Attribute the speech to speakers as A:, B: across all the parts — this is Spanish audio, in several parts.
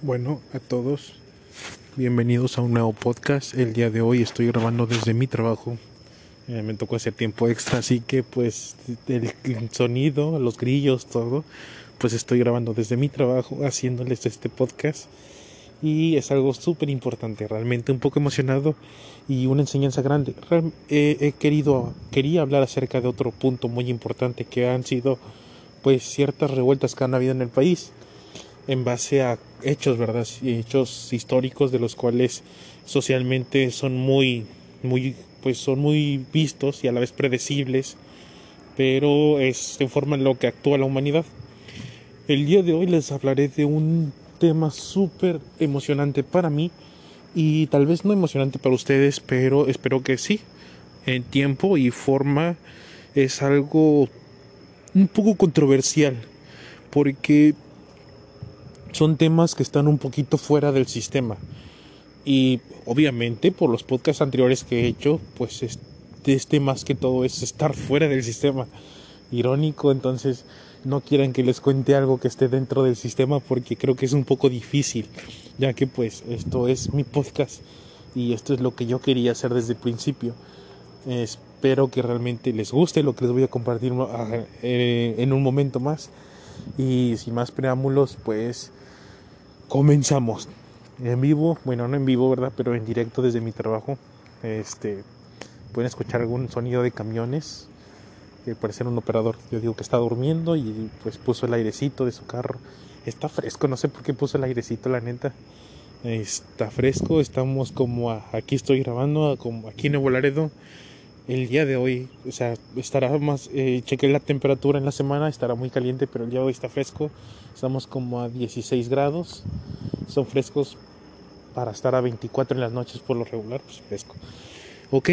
A: Bueno, a todos, bienvenidos a un nuevo podcast. El día de hoy estoy grabando desde mi trabajo. Eh, me tocó hacer tiempo extra, así que pues el, sonido, los grillos, todo, pues estoy grabando desde mi trabajo haciéndoles este podcast. Y es algo súper importante, realmente un poco emocionado y una enseñanza grande. he querido, quería hablar acerca de otro punto muy importante que han sido pues ciertas revueltas que han habido en el país en base a hechos, ¿verdad? Hechos históricos de los cuales socialmente son muy, muy, pues son muy vistos y a la vez predecibles, pero es en forma en lo que actúa la humanidad. El día de hoy les hablaré de un tema súper emocionante para mí y tal vez no emocionante para ustedes, pero espero que sí. En tiempo y forma es algo un poco controversial porque son temas que están un poquito fuera del sistema. Y obviamente por los podcasts anteriores que he hecho, pues este más que todo es estar fuera del sistema. Irónico, entonces no quieran que les cuente algo que esté dentro del sistema porque creo que es un poco difícil, ya que pues esto es mi podcast y esto es lo que yo quería hacer desde el principio. Espero que realmente les guste lo que les voy a compartir ah, eh, en un momento más. Y sin más preámbulos, pues comenzamos. En vivo, bueno, no en vivo, ¿verdad? Pero en directo desde mi trabajo. Este, pueden escuchar algún sonido de camiones. Que parece un operador, yo digo que está durmiendo y pues puso el airecito de su carro. Está fresco, no sé por qué puso el airecito, la neta. Está fresco, estamos como aquí estoy grabando, como aquí en Nuevo Laredo el día de hoy, o sea, estará más, eh, chequé la temperatura en la semana, estará muy caliente, pero el día de hoy está fresco, estamos como a 16 grados, son frescos para estar a 24 en las noches por lo regular, pues fresco. Ok,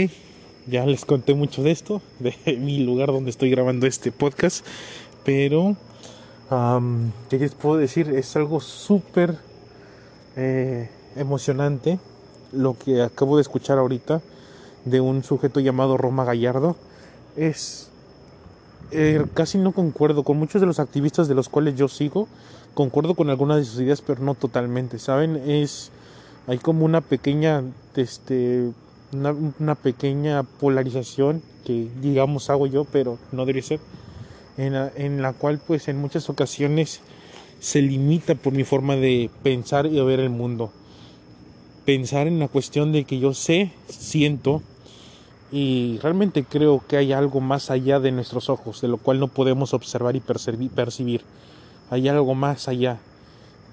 A: ya les conté mucho de esto, de mi lugar donde estoy grabando este podcast, pero, ¿qué les puedo decir? Es algo súper eh, emocionante lo que acabo de escuchar ahorita de un sujeto llamado Roma Gallardo es eh, casi no concuerdo con muchos de los activistas de los cuales yo sigo concuerdo con algunas de sus ideas pero no totalmente saben es hay como una pequeña este una, pequeña polarización que digamos hago yo pero no debe ser en la, en la cual pues en muchas ocasiones se limita por mi forma de pensar y de ver el mundo. Pensar en la cuestión de que yo sé siento y realmente creo que hay algo más allá de nuestros ojos, de lo cual no podemos observar y percibir. Hay algo más allá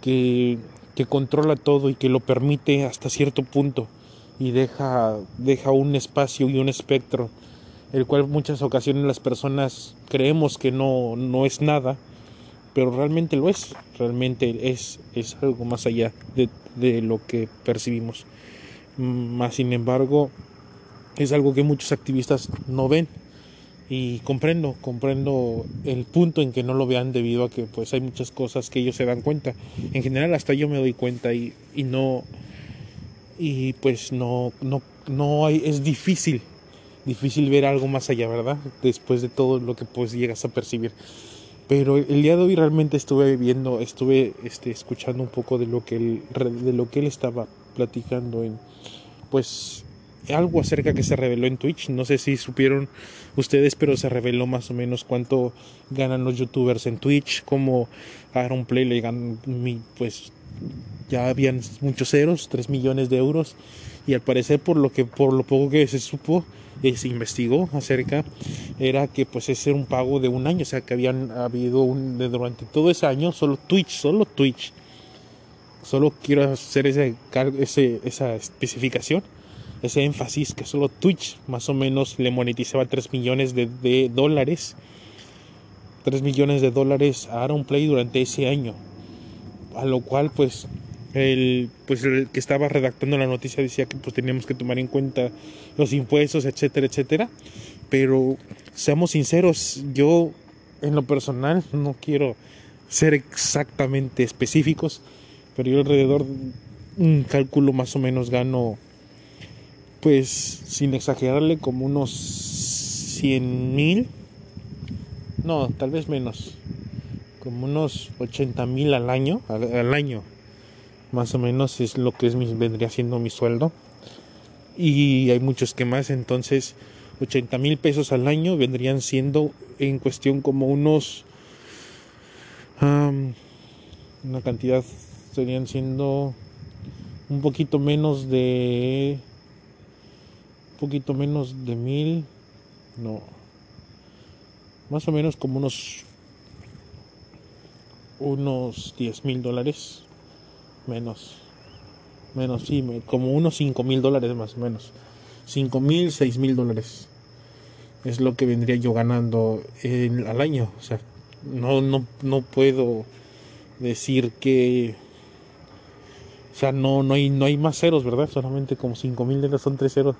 A: que, que controla todo y que lo permite hasta cierto punto y deja, deja un espacio y un espectro, el cual muchas ocasiones las personas creemos que no, no es nada, pero realmente lo es, realmente es, es algo más allá de, de lo que percibimos. Más sin embargo, es algo que muchos activistas no ven y comprendo, comprendo el punto en que no lo vean debido a que pues hay muchas cosas que ellos se dan cuenta. En general hasta yo me doy cuenta y, y no y pues no no no hay es difícil difícil ver algo más allá, ¿verdad? Después de todo lo que pues llegas a percibir. Pero el día de hoy realmente estuve viendo, estuve este, escuchando un poco de lo que él, de lo que él estaba platicando en pues algo acerca que se reveló en Twitch. No sé si supieron ustedes, pero se reveló más o menos cuánto ganan los youtubers en Twitch, como Aaron Play le ganan, pues ya habían muchos ceros, 3 millones de euros. Y al parecer por lo que por lo poco que se supo y se investigó acerca era que pues ese era un pago de un año, o sea que habían habido un durante todo ese año solo Twitch, solo Twitch. Solo quiero hacer ese, ese esa especificación ese énfasis que solo Twitch más o menos le monetizaba 3 millones de, dólares. 3 millones de dólares a Aaron Play durante ese año. A lo cual pues el, pues el que estaba redactando la noticia decía que pues teníamos que tomar en cuenta los impuestos, etcétera, etcétera. Pero seamos sinceros, yo en lo personal no quiero ser exactamente específicos, pero yo alrededor un cálculo más o menos gano pues sin exagerarle como unos 100 mil, no, tal vez menos, como unos 80 mil al año, al, año, más o menos es lo que es mi, vendría siendo mi sueldo. Y hay muchos que más entonces 80 mil pesos al año vendrían siendo en cuestión como unos una cantidad serían siendo un poquito menos de poquito menos de mil no. Más o menos como unos unos 10 mil dólares menos. Menos sí como unos 5 mil dólares más o menos. 5 mil 6 mil dólares es lo que vendría yo ganando al año. O sea no no no puedo decir que o sea no no hay no hay más ceros verdad solamente como 5 mil dólares son tres ceros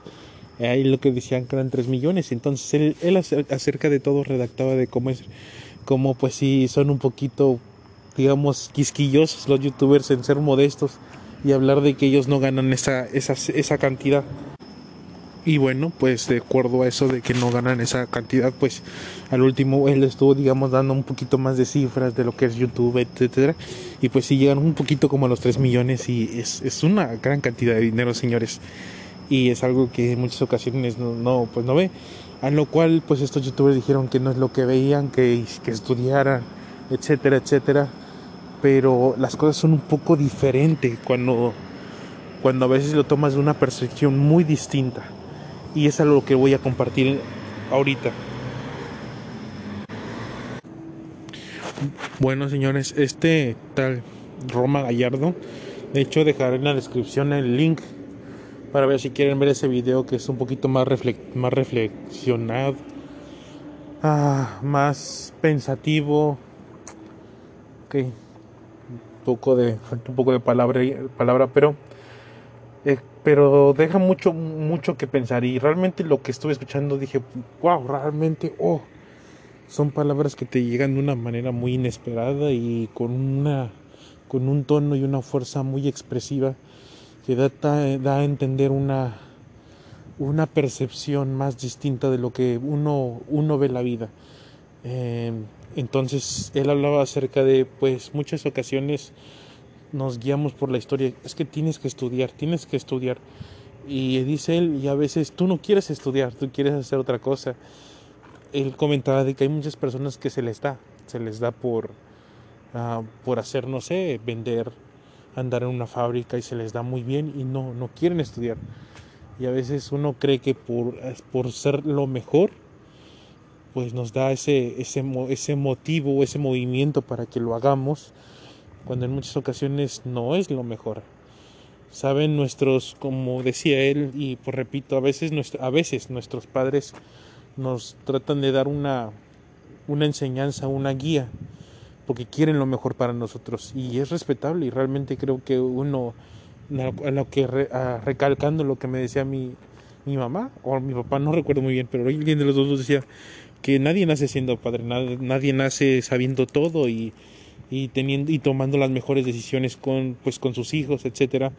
A: ahí lo que decían que eran 3 millones entonces él, él acerca de todo redactaba de cómo es como pues sí son un poquito digamos, quisquillosos los youtubers en ser modestos y hablar de que ellos no ganan esa, esa, esa cantidad. Y bueno, pues de acuerdo a eso de que no ganan esa cantidad, pues al último él estuvo, digamos, dando un poquito más de cifras de lo que es YouTube, etcétera. Y pues sí llegan un poquito como a los 3 millones y es, es una gran cantidad de dinero, señores. Y es algo que en muchas ocasiones no, no, pues no ve. A lo cual, pues estos youtubers dijeron que no es lo que veían, que, que estudiaran, etcétera, etcétera pero las cosas son un poco diferentes cuando, cuando a veces lo tomas de una percepción muy distinta. Y es algo que voy a compartir ahorita. Bueno, señores, este tal Roma Gallardo, de hecho dejaré en la descripción el link para ver si quieren ver ese video que es un poquito más, más reflexionado, ah, más pensativo. Okay poco de un poco de palabra palabra pero eh, pero deja mucho mucho que pensar y realmente lo que estuve escuchando dije wow realmente oh son palabras que te llegan de una manera muy inesperada y con una con un tono y una fuerza muy expresiva que da, da a entender una una percepción más distinta de lo que uno uno ve la vida eh, entonces él hablaba acerca de, pues muchas ocasiones nos guiamos por la historia. Es que tienes que estudiar, tienes que estudiar. Y dice él, y a veces tú no quieres estudiar, tú quieres hacer otra cosa. Él comentaba de que hay muchas personas que se les da, se les da por, uh, por hacer, no sé, vender, andar en una fábrica y se les da muy bien y no, no quieren estudiar. Y a veces uno cree que por, por ser lo mejor, pues nos da ese, ese, ese motivo, ese movimiento para que lo hagamos, cuando en muchas ocasiones no es lo mejor. Saben nuestros, como decía él, y pues repito, a veces, a veces nuestros padres nos tratan de dar una, una enseñanza, una guía, porque quieren lo mejor para nosotros. Y es respetable y realmente creo que uno, lo que recalcando lo que me decía mi, mi mamá o mi papá, no recuerdo muy bien, pero alguien de los dos decía, que nadie nace siendo padre, nadie, nace sabiendo todo y, y, teniendo y tomando las mejores decisiones con pues con sus hijos, etcétera.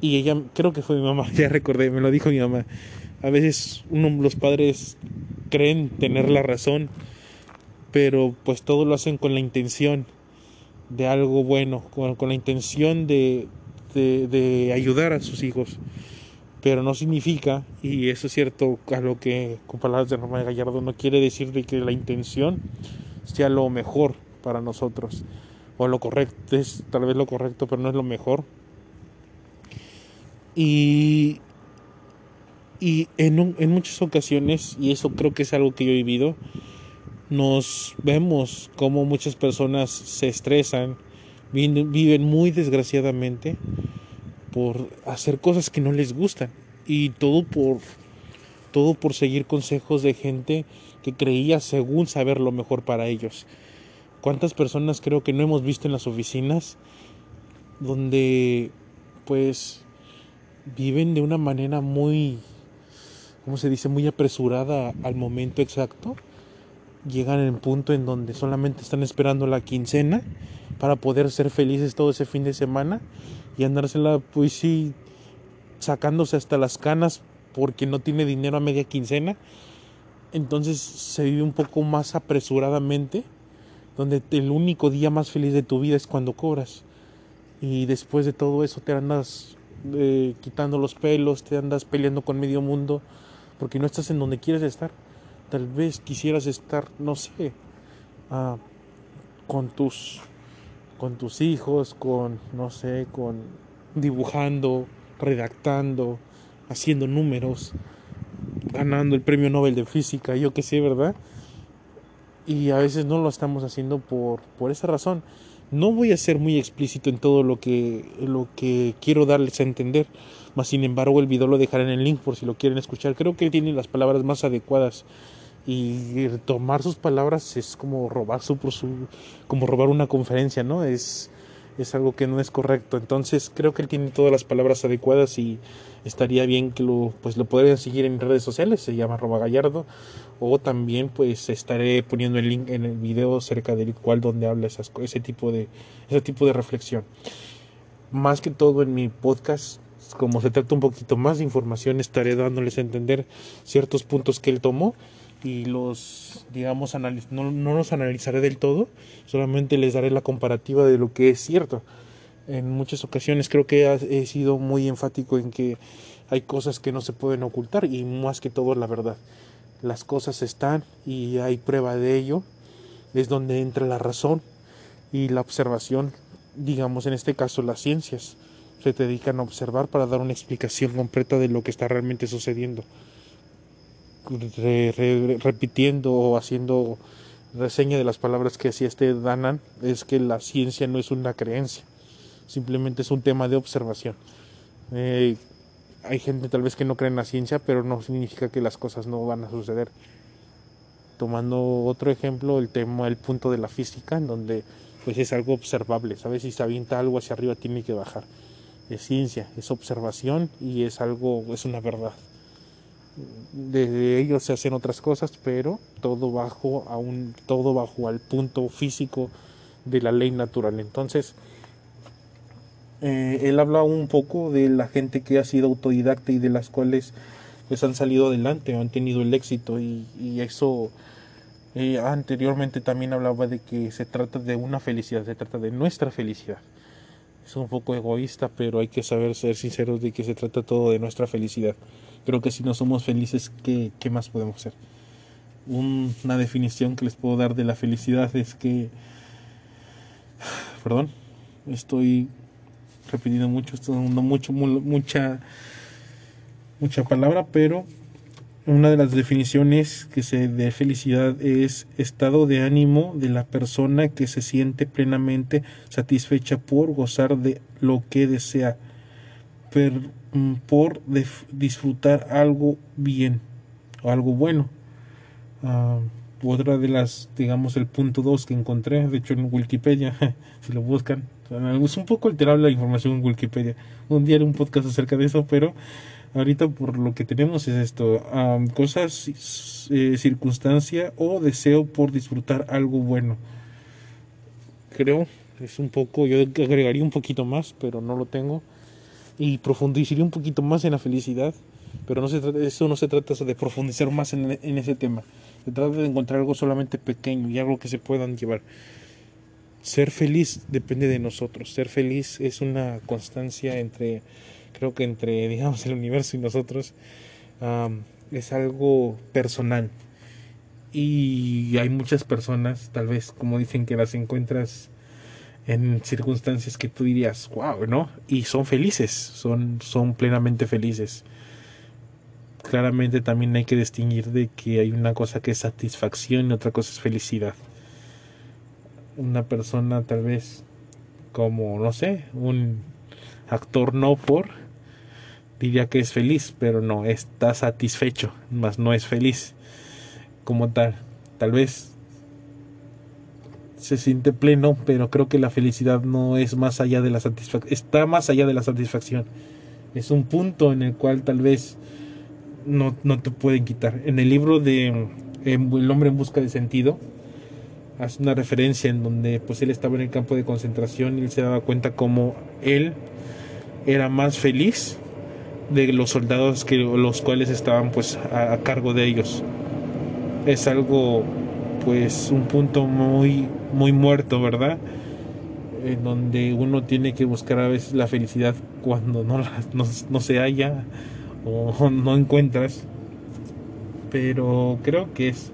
A: Y ella creo que fue mi mamá, ya recordé, me lo dijo mi mamá. A veces uno los padres creen tener la razón, pero pues todo lo hacen con la intención de algo bueno, con, la intención de, de, de ayudar a sus hijos pero no significa, y eso es cierto a lo que con palabras de Román Gallardo, no quiere decir de que la intención sea lo mejor para nosotros, o lo correcto, es tal vez lo correcto, pero no es lo mejor. Y, y en, en muchas ocasiones, y eso creo que es algo que yo he vivido, nos vemos como muchas personas se estresan, viven muy desgraciadamente, por hacer cosas que no les gustan y todo por todo por seguir consejos de gente que creía según saber lo mejor para ellos. ¿Cuántas personas creo que no hemos visto en las oficinas donde pues viven de una manera muy ¿cómo se dice? muy apresurada al momento exacto? Llegan en punto en donde solamente están esperando la quincena para poder ser felices todo ese fin de semana y andársela pues sí sacándose hasta las canas porque no tiene dinero a media quincena. Entonces se vive un poco más apresuradamente, donde el único día más feliz de tu vida es cuando cobras. y después de todo eso te andas eh, quitando los pelos, te andas peleando con medio mundo porque no estás en donde quieres estar. Tal vez quisieras estar, no sé, ah, con tus con tus hijos, con no sé, con dibujando, redactando, haciendo números, ganando el premio Nobel de física, yo qué sé, ¿verdad? Y a veces no lo estamos haciendo por por esa razón. No voy a ser muy explícito en todo lo que lo que quiero darles a entender, mas sin embargo el video lo dejaré en el link por si lo quieren escuchar. Creo que tiene las palabras más adecuadas y tomar sus palabras es como robar su, su como robar una conferencia, ¿no? Es es algo que no es correcto. Entonces creo que él tiene todas las palabras adecuadas y estaría bien que lo pues lo podrían seguir en redes sociales, se llama Roba Gallardo o también pues estaré poniendo el link en el video cerca del cual donde habla esas, ese tipo de ese tipo de reflexión. Más que todo en mi podcast como se trata un poquito más de información, estaré dándoles a entender ciertos puntos que él tomó y los, digamos, no, no los analizaré del todo, solamente les daré la comparativa de lo que es cierto. En muchas ocasiones creo que he sido muy enfático en que hay cosas que no se pueden ocultar y más que todo la verdad. Las cosas están y hay prueba de ello. Es donde entra la razón y la observación, digamos en este caso las ciencias se dedican a observar para dar una explicación completa de lo que está realmente sucediendo repitiendo o haciendo reseña de las palabras que hacía este Danan es que la ciencia no es una creencia, simplemente es un tema de observación. Eh, hay gente tal vez que no cree en la ciencia, pero no significa que las cosas no van a suceder. Tomando otro ejemplo, el tema, el punto de la física, en donde pues es algo observable, ¿sabes? Si se avienta algo hacia arriba tiene que bajar. Es ciencia, es observación y es algo, es una verdad de ellos se hacen otras cosas, pero todo bajo a un, todo bajo al punto físico de la ley natural. Entonces, eh, él habla un poco de la gente que ha sido autodidacta y de las cuales pues han salido adelante han tenido el éxito y, eso eh, anteriormente también hablaba de que se trata de una felicidad, se trata de nuestra felicidad. Es un poco egoísta, pero hay que saber ser sinceros de que se trata todo de nuestra felicidad. Creo que si no somos felices, ¿qué, qué más podemos hacer? una definición que les puedo dar de la felicidad es que, perdón, estoy repitiendo mucho, estoy dando mucho, mucha, mucha palabra, pero una de las definiciones que se de felicidad es estado de ánimo de la persona que se siente plenamente satisfecha por gozar de lo que desea. Mm, por disfrutar algo bien o algo bueno. Uh, otra de las, digamos, el punto 2 que encontré, de hecho en Wikipedia, si lo buscan, es un poco alterable la información en Wikipedia. Un día haré un podcast acerca de eso, pero ahorita por lo que tenemos es esto, cosas, eh, circunstancia o deseo por disfrutar algo bueno. Creo, es un poco, yo agregaría un poquito más, pero no lo tengo y profundizaría un poquito más en la felicidad, pero no se trata, eso no se trata de profundizar más en, en ese tema, se trata de encontrar algo solamente pequeño y algo que se puedan llevar. Ser feliz depende de nosotros, ser feliz es una constancia entre, creo que entre, digamos, el universo y nosotros, es algo personal. Y hay muchas personas, tal vez, como dicen, que las encuentras en circunstancias que tú dirías, wow, ¿no? Y son felices, son, son plenamente felices. Claramente también hay que distinguir de que hay una cosa que es satisfacción y otra cosa es felicidad. Una persona tal vez como, no sé, un actor no por, diría que es feliz, pero no, está satisfecho, más no es feliz como tal. Tal vez se siente pleno, pero creo que la felicidad no es más allá de la satisfacción, está más allá de la satisfacción. Es un punto en el cual tal vez no, no te pueden quitar. En el libro de El hombre en busca de sentido, hace una referencia en donde pues él estaba en el campo de concentración y él se daba cuenta como él era más feliz de los soldados que los cuales estaban pues a cargo de ellos. Es algo pues un punto muy muy muerto, ¿verdad? en donde uno tiene que buscar a veces la felicidad cuando no, no, no se halla o no encuentras. Pero creo que es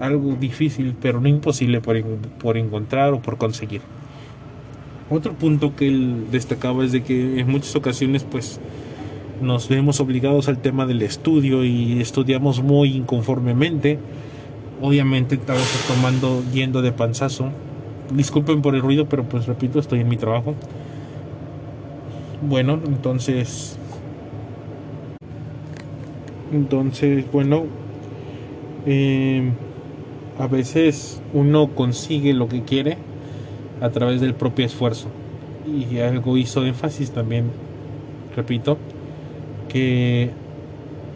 A: algo difícil, pero no imposible por, por encontrar o por conseguir. Otro punto que él destacaba es de que en muchas ocasiones pues nos vemos obligados al tema del estudio y estudiamos muy inconformemente. Obviamente tal vez tomando yendo de panzazo. Disculpen por el ruido, pero pues repito, estoy en mi trabajo. Bueno, entonces entonces, bueno, eh, a veces uno consigue lo que quiere a través del propio esfuerzo. Y algo hizo énfasis también, repito, que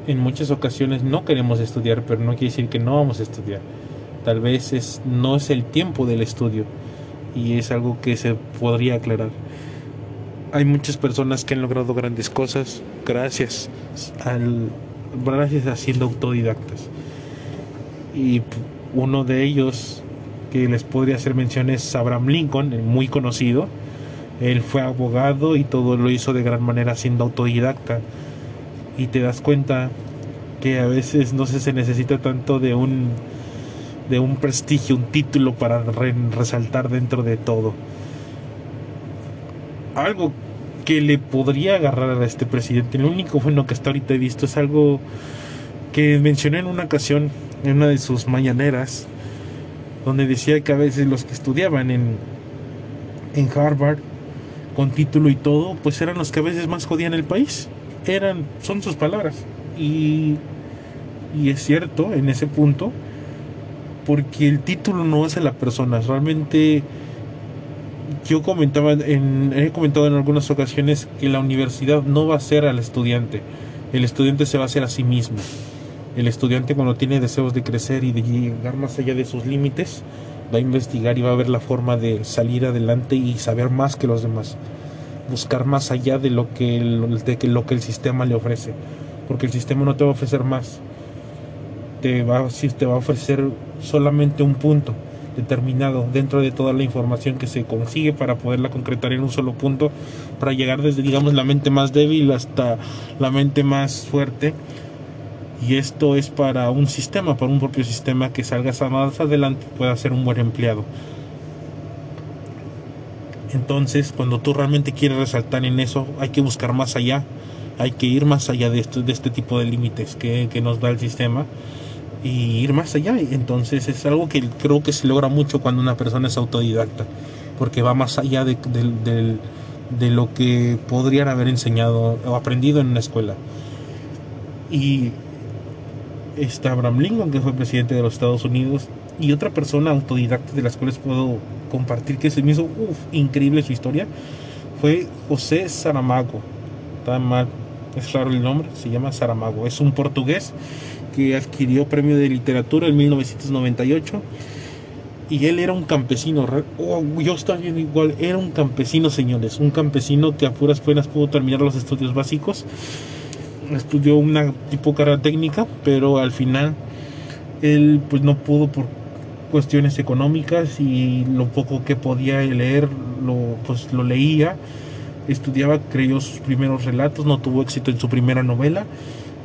A: en muchas ocasiones no queremos estudiar, pero no quiere decir que no vamos a estudiar. Tal vez es, no es el tiempo del estudio y es algo que se podría aclarar. Hay muchas personas que han logrado grandes cosas gracias al gracias a siendo autodidactas. Y uno de ellos que les podría hacer mención es Abraham Lincoln, muy conocido. Él fue abogado y todo lo hizo de gran manera siendo autodidacta. Y te das cuenta que a veces no se necesita tanto de un de un prestigio, un título para resaltar dentro de todo. Algo que le podría agarrar a este presidente, lo único bueno que hasta ahorita he visto es algo que mencioné en una ocasión en una de sus mañaneras, donde decía que a veces los que estudiaban en, en Harvard, con título y todo, pues eran los que a veces más jodían el país. Eran, son sus palabras. Y, y es cierto en ese punto, porque el título no hace la persona. Realmente, yo comentaba, en, he comentado en algunas ocasiones que la universidad no va a ser al estudiante, el estudiante se va a hacer a sí mismo. El estudiante cuando tiene deseos de crecer y de llegar más allá de sus límites, va a investigar y va a ver la forma de salir adelante y saber más que los demás. Buscar más allá de lo que el, de lo que el sistema le ofrece. Porque el sistema no te va a ofrecer más. Te va, te va a ofrecer solamente un punto determinado dentro de toda la información que se consigue para poderla concretar en un solo punto, para llegar desde, digamos, la mente más débil hasta la mente más fuerte y esto es para un sistema, para un propio sistema que salgas más adelante pueda ser un buen empleado. Entonces, cuando tú realmente quieres resaltar en eso, hay que buscar más allá, hay que ir más allá de, este tipo de límites que, nos da el sistema y ir más allá. Entonces es algo que creo que se logra mucho cuando una persona es autodidacta, porque va más allá de, de lo que podrían haber enseñado o aprendido en una escuela. Y está Abraham Lincoln, que fue presidente de los Estados Unidos, y otra persona autodidacta de las cuales puedo compartir que se me hizo increíble su historia, fue José Saramago. Está mal, es raro el nombre, se llama Saramago. Es un portugués que adquirió premio de literatura en 1998 y él era un campesino. Oh, yo estaba bien igual, era un campesino, señores, un campesino que a puras penas pudo terminar los estudios básicos estudió una tipo carrera técnica, pero al final él pues no pudo por cuestiones económicas y lo poco que podía leer lo pues lo leía, estudiaba, creyó sus primeros relatos, no tuvo éxito en su primera novela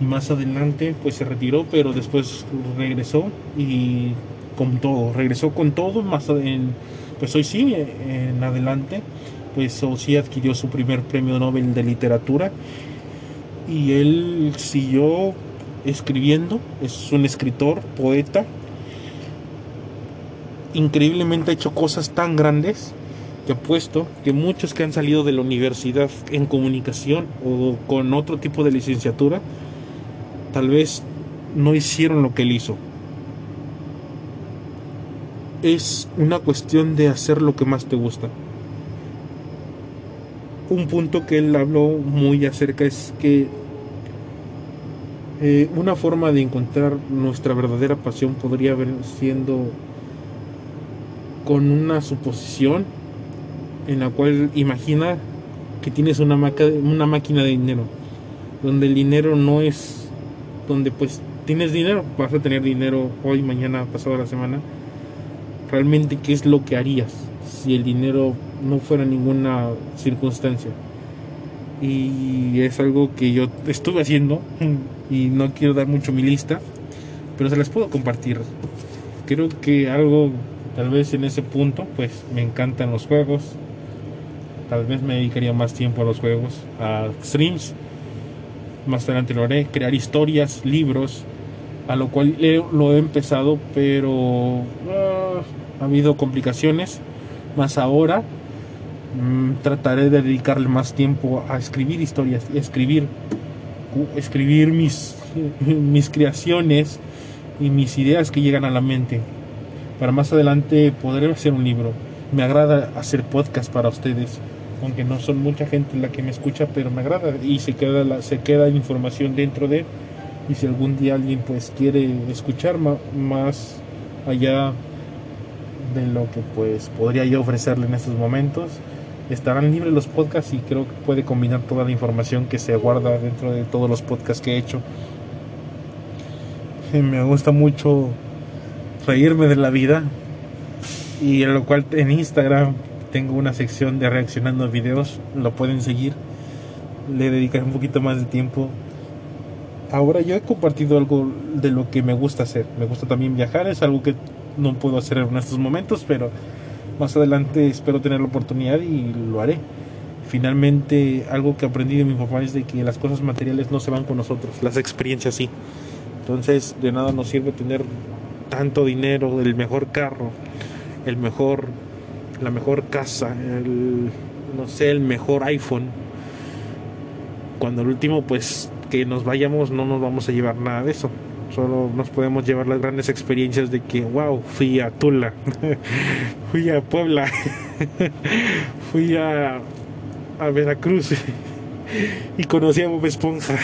A: y más adelante pues se retiró, pero después regresó y con todo, regresó con todo, más en, pues hoy sí en adelante pues sí adquirió su primer premio Nobel de literatura y él siguió escribiendo, es un escritor, poeta, increíblemente ha hecho cosas tan grandes que puesto que muchos que han salido de la universidad en comunicación o con otro tipo de licenciatura, tal vez no hicieron lo que él hizo. Es una cuestión de hacer lo que más te gusta. Un punto que él habló muy acerca es que eh, una forma de encontrar nuestra verdadera pasión podría haber siendo con una suposición en la cual imagina que tienes una, una máquina de dinero, donde el dinero no es, donde pues tienes dinero, vas a tener dinero hoy, mañana, pasado la semana, realmente qué es lo que harías si el dinero no fuera ninguna circunstancia. Y es algo que yo estuve haciendo y no quiero dar mucho mi lista, pero se las puedo compartir. Creo que algo, tal vez en ese punto, pues me encantan los juegos. Tal vez me dedicaría más tiempo a los juegos, a streams. Más adelante lo haré, crear historias, libros, a lo cual lo he empezado, pero ah, ha habido complicaciones. Más ahora mm, trataré de dedicarle más tiempo a escribir historias escribir, escribir mis, mis creaciones y mis ideas que llegan a la mente. Para más adelante poder hacer un libro. Me agrada hacer podcast para ustedes, aunque no son mucha gente la que me escucha, pero me agrada y se queda la, se queda información dentro de y si algún día alguien pues quiere escuchar más allá de lo que pues podría yo ofrecerle en estos momentos estarán libres los podcasts y creo que puede combinar toda la información que se guarda dentro de todos los podcasts que he hecho me gusta mucho reírme de la vida. Y en lo cual en Instagram tengo una sección de reaccionando a videos. Lo pueden seguir. Le dedicaré un poquito más de tiempo. Ahora yo he compartido algo de lo que me gusta hacer. Me gusta también viajar. Es algo que no puedo hacer en estos momentos pero más adelante espero tener la oportunidad y lo haré. Finalmente algo que aprendí de mi papá es de que las cosas materiales no se van con nosotros. Las experiencias sí. Entonces de nada nos sirve tener tanto dinero, el mejor carro, el mejor, la mejor casa, el, no sé, el mejor iPhone. Cuando el último, pues que nos vayamos, no nos vamos a llevar nada de eso. Solo nos podemos llevar las grandes experiencias de que, wow, fui a Tula, fui a Puebla, fui a, a Veracruz y conocí a Bob Esponja.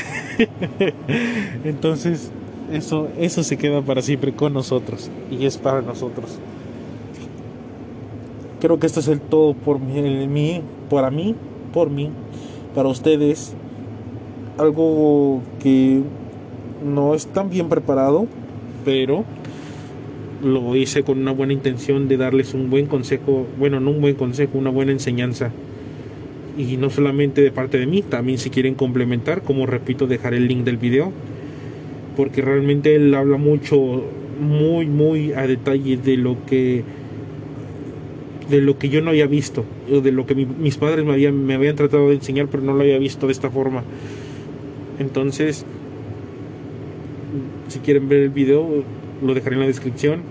A: Entonces, eso, eso se queda para siempre con nosotros y es para nosotros. Creo que esto es el todo por mí, para mí, por mí, para ustedes. Algo que no es tan bien preparado, pero lo hice con una buena intención de darles un buen consejo, bueno, no un buen consejo, una buena enseñanza. Y no solamente de parte de mí, también si quieren complementar, como repito, dejar el link del video porque realmente él habla mucho, muy, muy a detalle de lo que de lo que yo no había visto, de lo que mis padres me habían, me habían tratado de enseñar, pero no lo había visto de esta forma. Entonces, si quieren ver el video, lo dejaré en la descripción.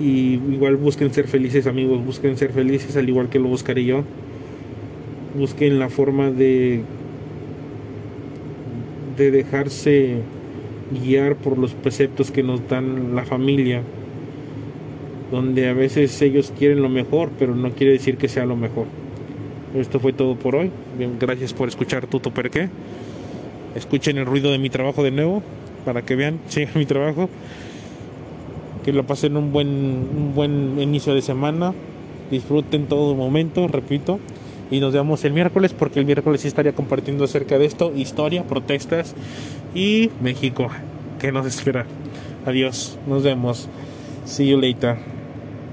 A: Y igual busquen ser felices amigos, busquen ser felices al igual que lo buscaré yo. Busquen la forma de de dejarse guiar por los preceptos que nos dan la familia, donde a veces ellos quieren lo mejor, pero no quiere decir que sea lo mejor. Esto fue todo por hoy. Bien, gracias por escuchar Tuto Perqué. Escuchen el ruido de mi trabajo de nuevo para que vean, sigan mi trabajo. Que lo pasen un buen, un buen inicio de semana. Disfruten todo momento, repito y nos vemos el miércoles porque el miércoles sí estaría compartiendo acerca de esto, historia, protestas y México. ¿Qué nos espera? Adiós, nos vemos. See you later.